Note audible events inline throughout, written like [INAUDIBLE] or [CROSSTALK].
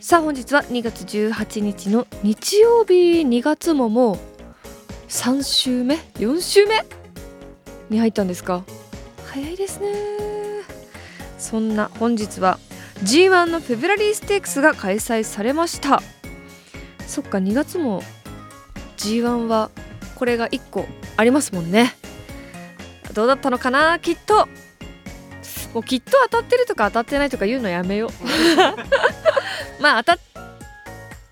さあ本日は2月18日の日曜日2月ももう3週目4週目に入ったんですか？早いですね。そんな本日は G1 のフェブラリーステークスが開催されました。そっか2月も G1 はこれが1個ありますもんね。どうだったのかな？きっと。もうきっと当たってるとか当たってないとか言うのやめよう。まあ当たっ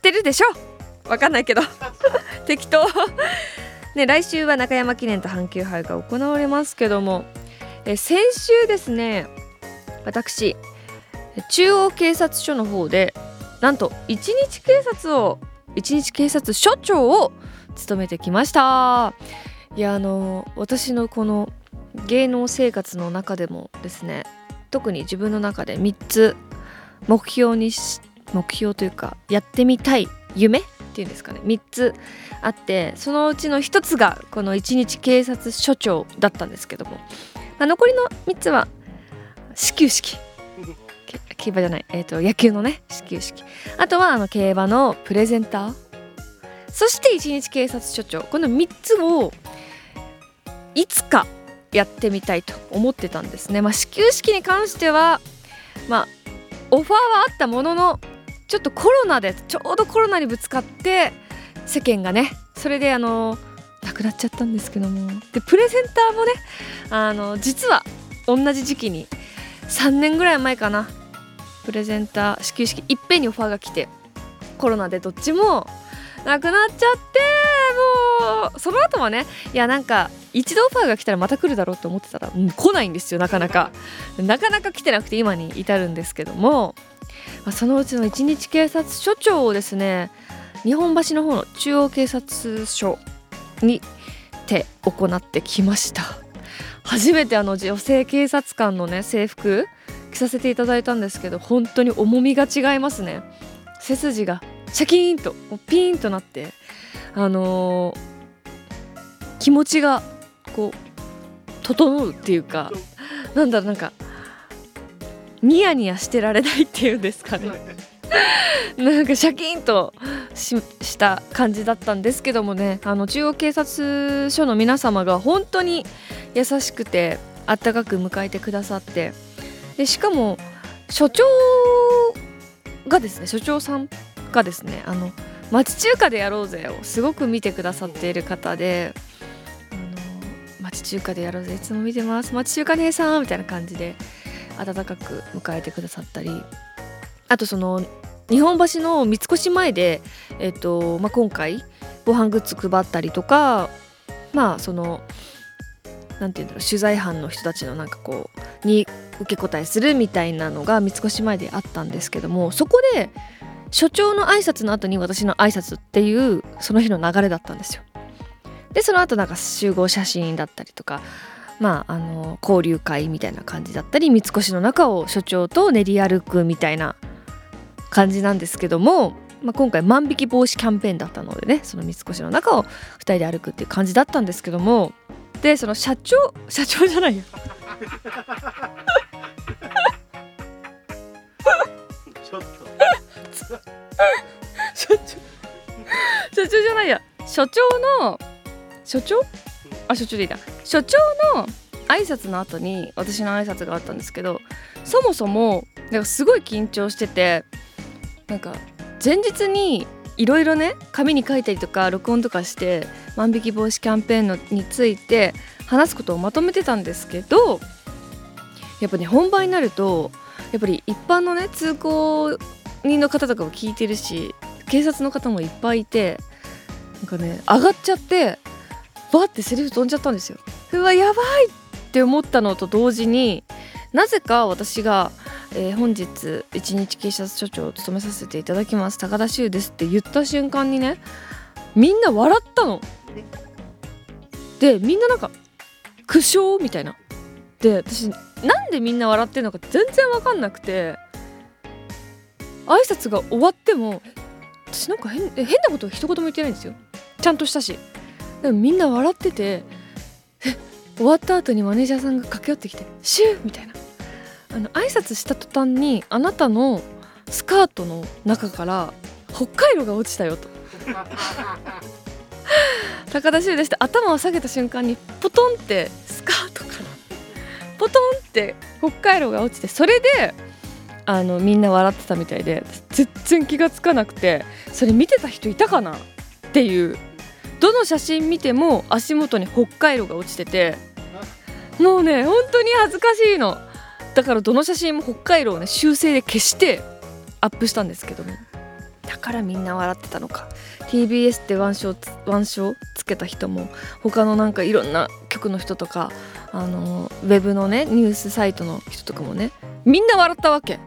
てるでしょ。わかんないけど。[LAUGHS] 適当。ね来週は中山記念と阪急杯が行われますけども。え先週ですね私中央警察署の方でなんと一日警察を一日警察署長を務めてきました。いやあの私のこの芸能生活の中でもですね特に自分の中で3つ目標にし目標というかやってみたい夢っていうんですかね。3つあってそのうちの1つがこの一日警察署長だったんですけども、まあ、残りの3つは始球式。[LAUGHS] 競馬じゃない、えーと、野球のね始球式。あとはあの競馬のプレゼンター。そして一日警察署長。この3つをいつかやってみたいと思ってたんですね。まあ、始球式に関しては、まあ、オファーはあったもののちょっとコロナでちょうどコロナにぶつかって世間がねそれであのなくなっちゃったんですけども。でプレゼンターもねあの実は同じ時期に3年ぐらい前かなプレゼンター始球式いっぺんにオファーが来てコロナでどっちもなくなっちゃってもうその後もねいやなんか一度オファーが来たらまた来るだろうと思ってたら、う、来ないんですよなかなか。なかなか来てなくて今に至るんですけども、まあ、そのうちの一日警察署長をですね日本橋の方の中央警察署にて行ってきました。初めてあの女性警察官のね制服着させていただいたんですけど本当に重みが違いますね。背筋がシャキーンとピーンとなってあのー、気持ちがこう整うっていうかなんだろうなんかニヤニヤしてられないっていうんですかね。[LAUGHS] なんかシャキーンとした感じだったんですけどもね。あの中央警察署の皆様が本当に優しくてあったかく迎えてくださって。でしかも所長がですね所長さんがですねあの町中華でやろうぜをすごく見てくださっている方であの町中華でやろうぜいつも見てます。町中華姉さんみたいな感じで温かく迎えてくださったりあとその日本橋の三越前で、えっとまあ、今回防犯グッズ配ったりとかまあその何て言うんだろう取材班の人たちのなんかこうに受け答えするみたいなのが三越前であったんですけどもそこで所長の挨拶の後に私の挨拶っていうその日の流れだったんですよ。でその後なんか集合写真だったりとかまああの交流会みたいな感じだったり三越の中を所長と練り歩くみたいな感じなんですけども、まあ、今回万引き防止キャンペーンだったのでねその三越の中を2人で歩くっていう感じだったんですけどもでその社長社長じゃないよ。ちょっと。所長所長じゃないや。所長の所長？あ所長でいいだ所長の挨拶の後に私の挨拶があったんですけどそもそもなんかすごい緊張しててなんか前日にいろいろね紙に書いたりとか録音とかして万引き防止キャンペーンのについて話すことをまとめてたんですけどやっぱね本番になるとやっぱり一般のね通行人の方とかも聞いてるし警察の方もいっぱいいてなんかね上がっちゃってバってセリフ飛んじゃったんですようわやばいって思ったのと同時になぜか私がえー、本日一日警察署長を務めさせていただきます高田修ですって言った瞬間にねみんな笑ったの。でみんななんか苦笑みたいな。で私なんでみんな笑ってるのか全然分かんなくて挨拶が終わっても私なんか変変なこと一言も言ってないんですよちゃんとしたしでもみんな笑ってて終わった後にマネージャーさんが駆け寄ってきて「シュー!」みたいな。あの挨拶した途端にあなたのスカートの中から北海道が落ちたよと。[LAUGHS] 高田修でして頭を下げた瞬間にポトンってスカートからポトンって北海道が落ちてそれであのみんな笑ってたみたいで全然気が付かなくてそれ見てた人いたかなっていう。どの写真見ても足元に北海道が落ちててもうね本当に恥ずかしいの。だからどの写真も北海道をね修正で消してアップしたんですけども。だからみんな笑ってたのか。TBS ってワンショーワンショーつけた人も他のなんかいろんな局の人とかあのウェブのねニュースサイトの人とかもねみんな笑ったわけ。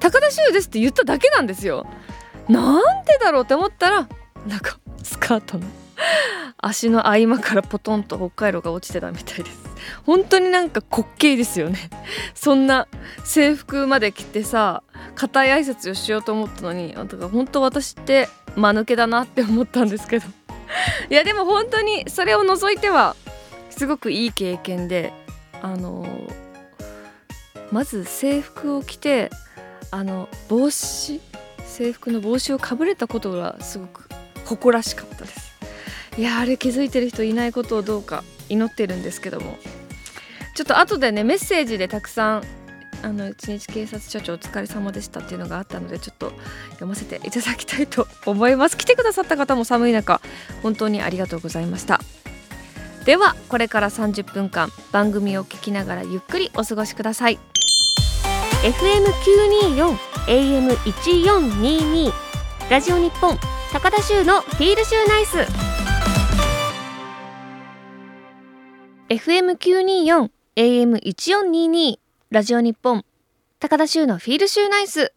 高田修ですって言っただけなんですよ。なんでだろうって思ったらなんかスカートの足の合間からポトンと北海道が落ちてたみたいです。本当になんか滑稽ですよね。そんな制服まで着てさ硬い挨拶をしようと思ったのにだから本当私って間抜けだなって思ったんですけど。いやでも本当にそれを除いてはすごくいい経験であのまず制服を着てあの帽子制服の帽子をかぶれたことがすごく誇らしかったです。いやあれ気づいてる人いないことをどうか祈ってるんですけども。ちょっと後でねメッセージでたくさんあの一日警察署長お疲れ様でしたっていうのがあったのでちょっと読ませていただきたいと思います。来てくださった方も寒い中本当にありがとうございました。ではこれから30分間番組を聞きながらゆっくりお過ごしください。FM924 AM1422 ラジオ日本高田州のフィールシューナイス。FM924 AM1422 ラジオ日本高田州のフィールシューナイス。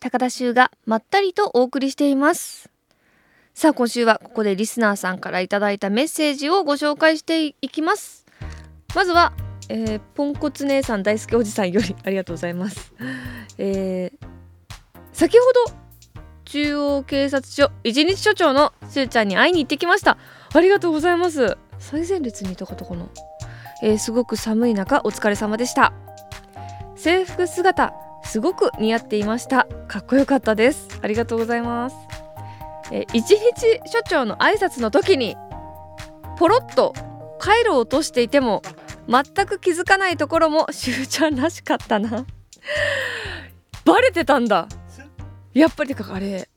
高田州がまったりとお送りしています。さあ今週はここでリスナーさんからいただいたメッセージをご紹介していきます。まずは、えー、ポンコツ姉さん大好きおじさんよりありがとうございます、えー、先ほど中央警察署一日署長のしゅうちゃんに会いに行ってきました。ありがとうございます。最前列にいた方かな、えー、すごく寒い中お疲れ様でした。制服姿すごく似合っていました。かっこよかったです。ありがとうございます。えー、一日所長の挨拶の時にポロッとカイロを落としていても全く気づかないところもしゅうちゃんらしかったな。バレてたんだ。やっぱりかあれ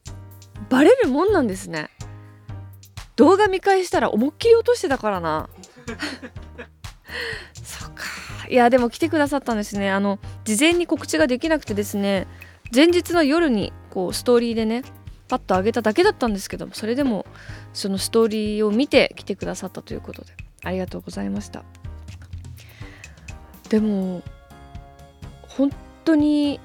バレるもんなんですね。動画見返したら思いっきり落としてたからな。[LAUGHS] そっか。いやでも来てくださったんですね。あの事前に告知ができなくてですね。前日の夜にこうストーリーでねパッと上げただけだったんですけどもそれでもそのストーリーを見て来てくださったということでありがとうございました。でも本当に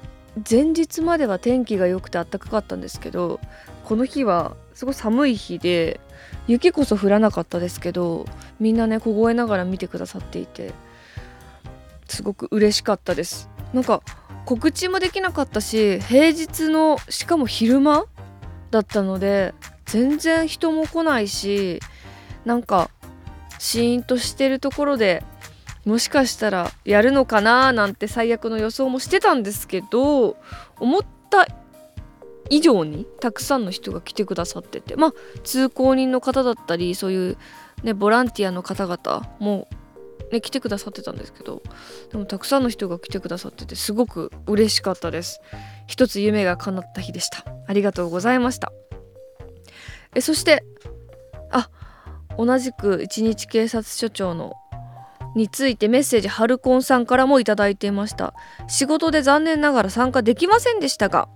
前日までは天気が良くて暖かかったんですけどこの日はすごい寒い日で雪こそ降らなかったですけどみんなね凍えながら見てくださっていてすごく嬉しかったです。なんか告知もできなかったし平日のしかも昼間だったので全然人も来ないしなんかシーンとしてるところでもしかしたらやるのかななんて最悪の予想もしてたんですけど思った以上にたくさんの人が来てくださっててまあ通行人の方だったりそういうねボランティアの方々もね来てくださってたんですけどでもたくさんの人が来てくださっててすごく嬉しかったです。一つ夢が叶った日でした。ありがとうございました。えそしてあ同じく一日警察署長のについてメッセージハルコンさんからもいただいていました。仕事で残念ながら参加できませんでしたが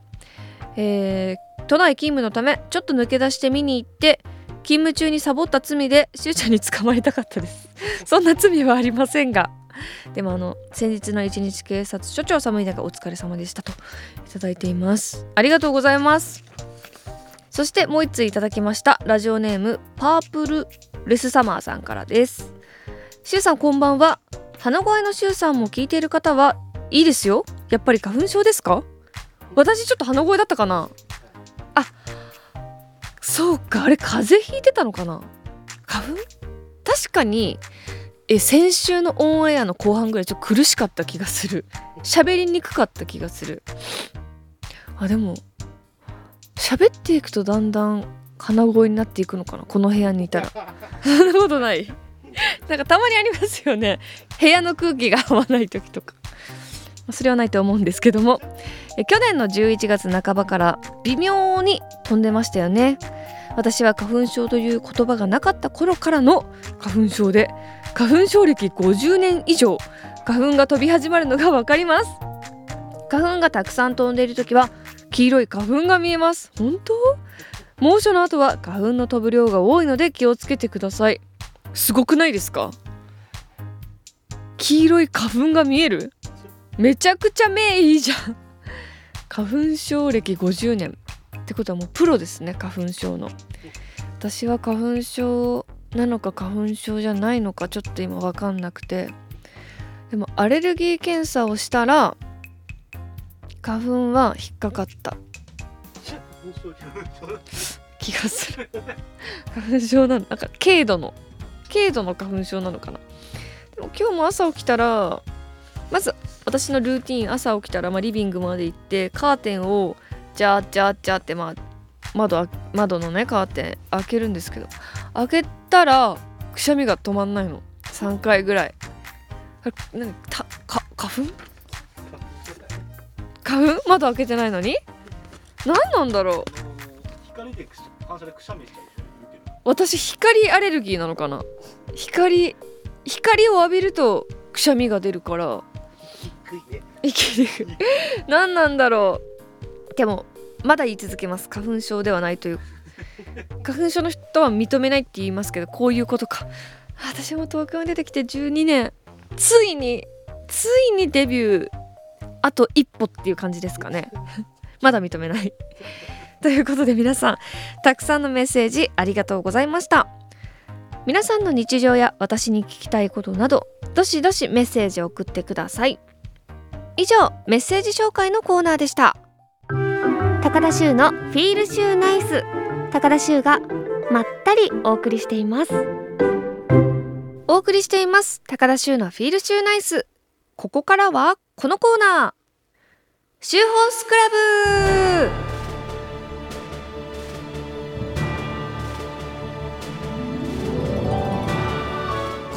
えー、都内勤務のためちょっと抜け出して見に行って勤務中にサボった罪でしゅうちゃんに捕まりたかったです。[LAUGHS] そんな罪はありませんが。でもあの先日の一日警察署長寒い中お疲れ様でしたと。いただいています。ありがとうございます。そしてもう一通いただきました。ラジオネームパープルレスサマーさんからです。しゅうさんこんばんは。鼻声のしゅうさんも聞いている方はいいですよ。やっぱり花粉症ですか？私ちょっと鼻声だったかな？あそうか。あれ風邪ひいてたのかな？花粉？確かに。え先週のオンエアの後半ぐらいちょっと苦しかった気がする。喋りにくかった気がする。あでも喋っていくとだんだん鼻声になっていくのかな？この部屋にいたら。そんなことない。なんかたまにありますよね。部屋の空気が合わない時とかそれはないと思うんですけども。え去年の11月半ばから微妙に飛んでましたよね。私は花粉症という言葉がなかった頃からの花粉症で花粉症歴50年以上花粉が飛び始まるのがわかります。花粉がたくさん飛んでいる時は黄色い花粉が見えます。本当？猛暑の後は花粉の飛ぶ量が多いので気をつけてください。すごくないですか？黄色い花粉が見える？めちゃくちゃ目いいじゃん。[LAUGHS] 花粉症歴50年。ってことはもうプロですね花粉症の。私は花粉症なのか花粉症じゃないのかちょっと今分かんなくて。でもアレルギー検査をしたら花粉は引っかかった。[LAUGHS] 気がする。花粉症なのなんか軽度の。軽度の花粉症なのかな。でも今日も朝起きたらまず私のルーティン朝起きたら、まあ、リビングまで行ってカーテンをジャージャージャーって、まあ、窓窓のねカーテン開けるんですけど開けたらくしゃみが止まんないの。3回ぐらい。何たか花粉？花粉？窓開けてないのに？何なんだろう。私光アレルギーなのかな。光光を浴びるとくしゃみが出るから。息で [LAUGHS] 何なんだろう。でもまだ言い続けます。花粉症ではないという。[LAUGHS] 花粉症の人は認めないって言いますけどこういうことか。私も東京に出てきて12年。ついについにデビュー。あと一歩っていう感じですかね。[LAUGHS] まだ認めない。ということで皆さんたくさんのメッセージありがとうございました皆さんの日常や私に聞きたいことなどどしどしメッセージを送ってください。以上メッセージ紹介のコーナーでした。高田修のフィールシューナイス。高田修がまったりお送りしています。お送りしています。高田修のフィールシューナイス。ここからはこのコーナー。シューホースクラブ。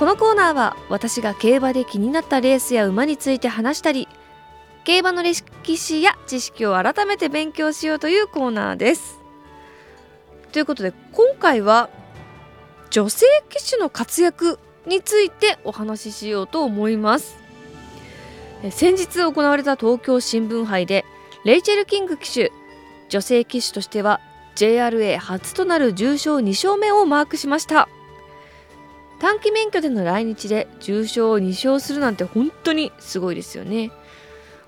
このコーナーは私が競馬で気になったレースや馬について話したり競馬の歴史や知識を改めて勉強しようというコーナーです。ということで今回は女性騎手の活躍についてお話ししようと思います。先日行われた東京新聞杯でレイチェル・キング騎手女性騎手としては JRA 初となる重賞2勝目をマークしました短期免許での来日で重賞を2勝するなんて本当にすごいですよね。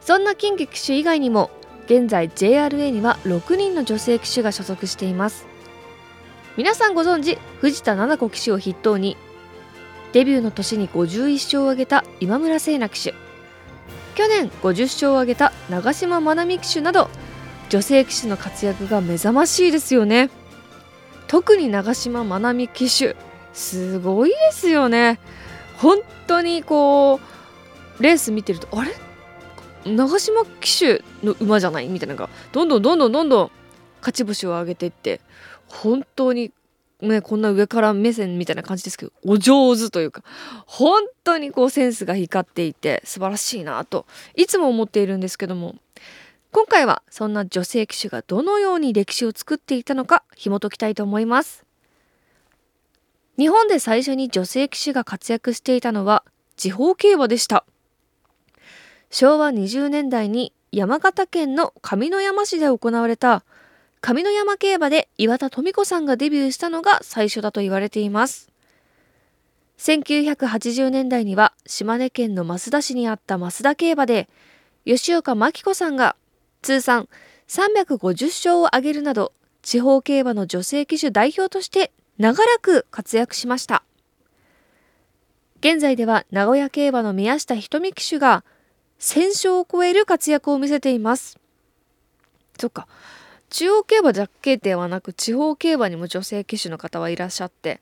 そんな金騎騎手以外にも現在 JRA には6人の女性騎手が所属しています。皆さんご存知藤田七子騎手を筆頭にデビューの年に51勝を挙げた今村聖奈騎手去年50勝を挙げた長島愛美騎手など女性騎手の活躍が目覚ましいですよね。特に長島愛美騎手すごいですよね。本当にこうレース見てるとあれ？長島騎手の馬じゃない？みたいなのがどんどんどんどんどんどん勝ち星を上げていって本当にねこんな上から目線みたいな感じですけどお上手というか本当にこうセンスが光っていて素晴らしいなといつも思っているんですけども今回はそんな女性騎手がどのように歴史を作っていたのか紐解きたいと思います。日本で最初に女性騎手が活躍していたのは地方競馬でした。昭和20年代に山形県の上山市で行われた上山競馬で岩田富子さんがデビューしたのが最初だと言われています。1980年代には島根県の益田市にあった増田競馬で吉岡真紀子さんが通算350勝を挙げるなど地方競馬の女性騎手代表として長らく活躍しました。現在では名古屋競馬の宮下瞳騎手が1000勝を超える活躍を見せています。そっか。中央競馬だけではなく地方競馬にも女性騎手の方はいらっしゃって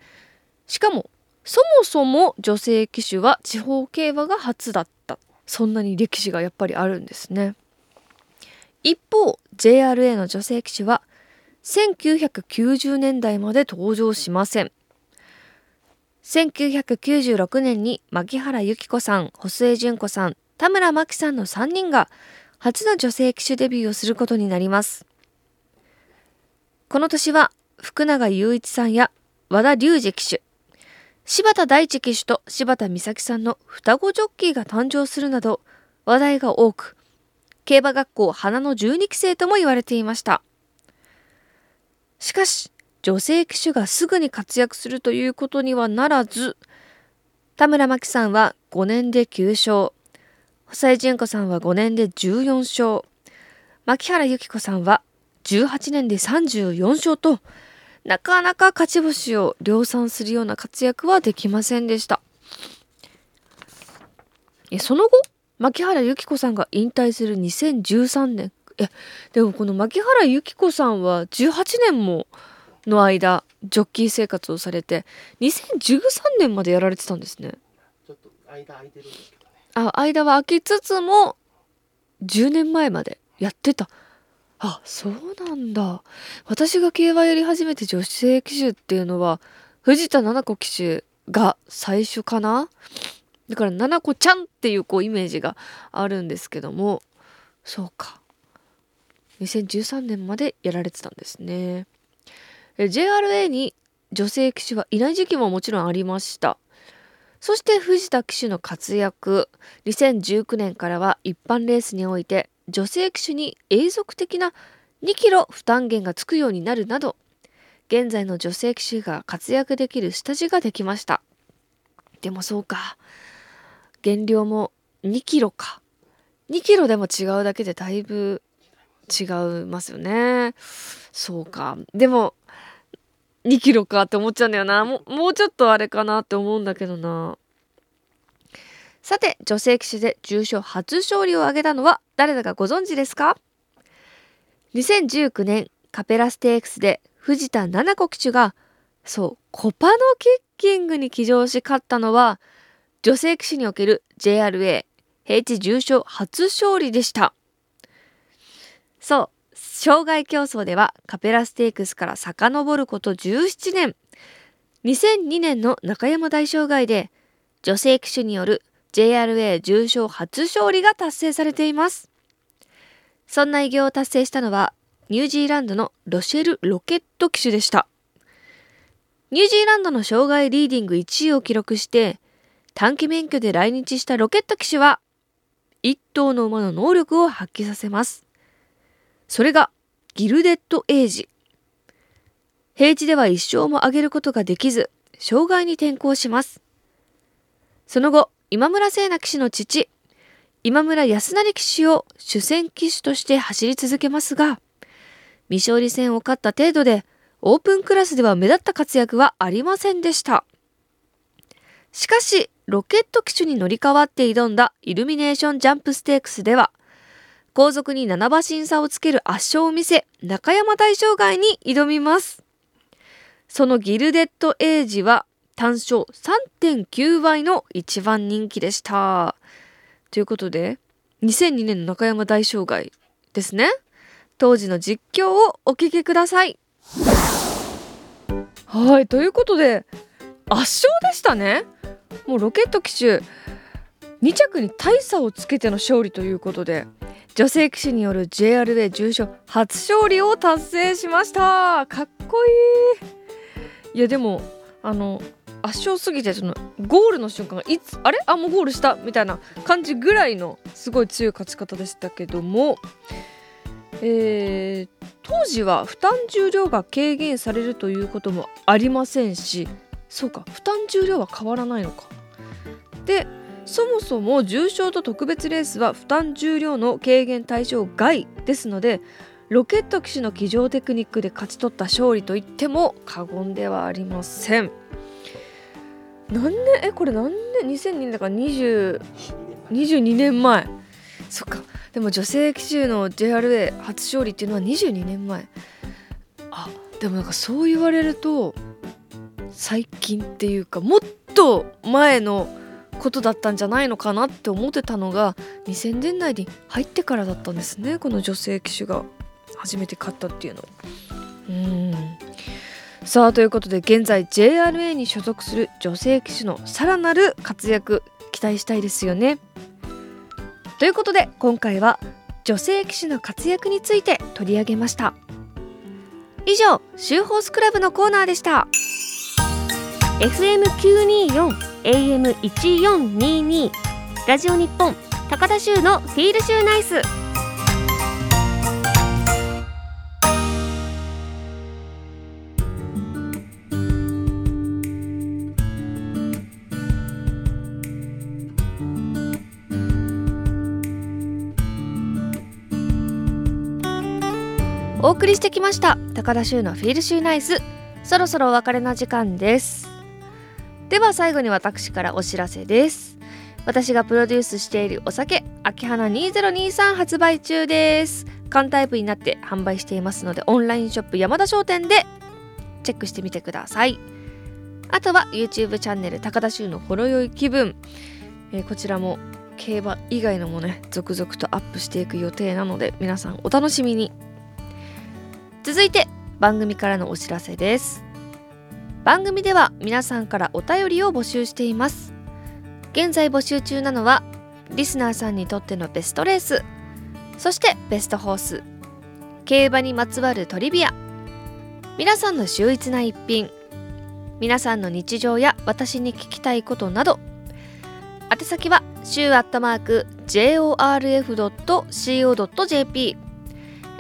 しかもそもそも女性騎手は地方競馬が初だった。そんなに歴史がやっぱりあるんですね。一方 JRA の女性騎手は1990年代まで登場しません1996年に牧原由紀子さん、細江純子さん、田村真紀さんの3人が初の女性騎手デビューをすることになります。この年は福永雄一さんや和田隆二騎手、柴田大地騎手と柴田美咲さんの双子ジョッキーが誕生するなど話題が多く、競馬学校花の12期生とも言われていました。しかし、女性騎手がすぐに活躍するということにはならず、田村真紀さんは5年で9勝、細井純子さんは5年で14勝、牧原由紀子さんは18年で34勝と、なかなか勝ち星を量産するような活躍はできませんでした。その後、牧原由紀子さんが引退する2013年、え、でもこの牧原由紀子さんは18年もの間ジョッキー生活をされて2013年までやられてたんですね。ちょっと間空いてるんですけどね。あ間は空きつつも10年前までやってた。あそうなんだ。私が競馬やり始めて女性騎手っていうのは藤田七子騎手が最初かな。だから七子ちゃんっていうこうイメージがあるんですけども。そうか2013年までやられてたんですね JRA に女性騎手はいない時期ももちろんありました。そして藤田騎手の活躍、2019年からは一般レースにおいて女性騎手に永続的な2キロ負担減がつくようになるなど、現在の女性騎手が活躍できる下地ができました。でもそうか。減量も2キロか。2キロでも違うだけでだいぶ違いますよね。そうか。でも2キロかって思っちゃうんだよな。ももうちょっとあれかなって思うんだけどな。さて、女性騎手で重賞初勝利を挙げたのは誰だかご存知ですか ?2019 年カペラステークスで藤田七子騎手がそうコパのキッキングに騎乗し勝ったのは女性騎手における JRA 平地重賞初勝利でした。そう障害競争ではカペラステークスから遡ること17年。2002年の中山大障害で女性騎手による JRA 重賞初勝利が達成されています。そんな偉業を達成したのはニュージーランドのロシェル・ロケット騎手でした。ニュージーランドの障害リーディング1位を記録して短期免許で来日したロケット騎手は一頭の馬の能力を発揮させます。それがギルデッドエイジ。平地では一生も上げることができず、障害に転向します。その後、今村聖奈騎手の父、今村康成騎手を主戦騎手として走り続けますが、未勝利戦を勝った程度で、オープンクラスでは目立った活躍はありませんでした。しかし、ロケット騎手に乗り換わって挑んだイルミネーションジャンプステークスでは、後続に7馬身差をつける圧勝を見せ、中山大障害に挑みます。そのギルデッドエイジは単勝3.9倍の一番人気でした。ということで、2002年の中山大障害ですね。当時の実況をお聞きください。はい、ということで、圧勝でしたね。もうロケット機種2着に大差をつけての勝利ということで、女性騎手による JRA 重賞初勝利を達成しました。かっこいい。いやでもあの圧勝すぎてそのゴールの瞬間がいつあれ？あもうゴールした？みたいな感じぐらいのすごい強い勝ち方でしたけども、えー、当時は負担重量が軽減されるということもありませんし。そうか負担重量は変わらないのか。でそもそも重賞と特別レースは負担重量の軽減対象外ですのでロケット騎士の騎乗テクニックで勝ち取った勝利といっても過言ではありません。何年えこれ何年2002年だから20 22年前？そっか。でも女性騎手の JRA 初勝利っていうのは22年前。あでもなんかそう言われると最近っていうかもっと前のことだったんじゃないのかなって思ってたのが2000年代に入ってからだったんですねこの女性騎手が。初めて勝ったっていうの。うん。さあということで現在 JRA に所属する女性騎手のさらなる活躍期待したいですよね。ということで今回は女性騎手の活躍について取り上げました。以上シューホースクラブのコーナーでした。FM924 AM1422 ラジオ日本高田州のフィールシューナイス。お送りしてきました。高田州のフィールシューナイス。そろそろお別れの時間です。では最後に私からお知らせです。私がプロデュースしているお酒秋花2023発売中です。缶タイプになって販売していますのでオンラインショップ山田商店でチェックしてみてください。あとは YouTube チャンネル高田州のほろ酔い気分、えー、こちらも競馬以外のもね続々とアップしていく予定なので皆さんお楽しみに。続いて番組からのお知らせです。番組では皆さんからお便りを募集しています。現在募集中なのはリスナーさんにとってのベストレースそしてベストホース競馬にまつわるトリビア皆さんの秀逸な一品皆さんの日常や私に聞きたいことなど宛先は週アットマーク jorf.co.jp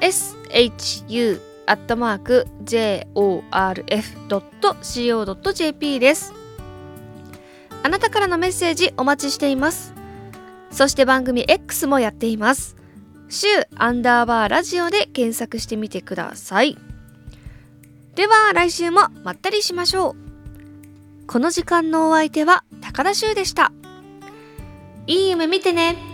shu アットマーク jorf.co.jp です。あなたからのメッセージお待ちしています。そして番組 X もやっています。週アンダーバーラジオで検索してみてください。では来週もまったりしましょう。この時間のお相手は高田修でした。いい夢見てね。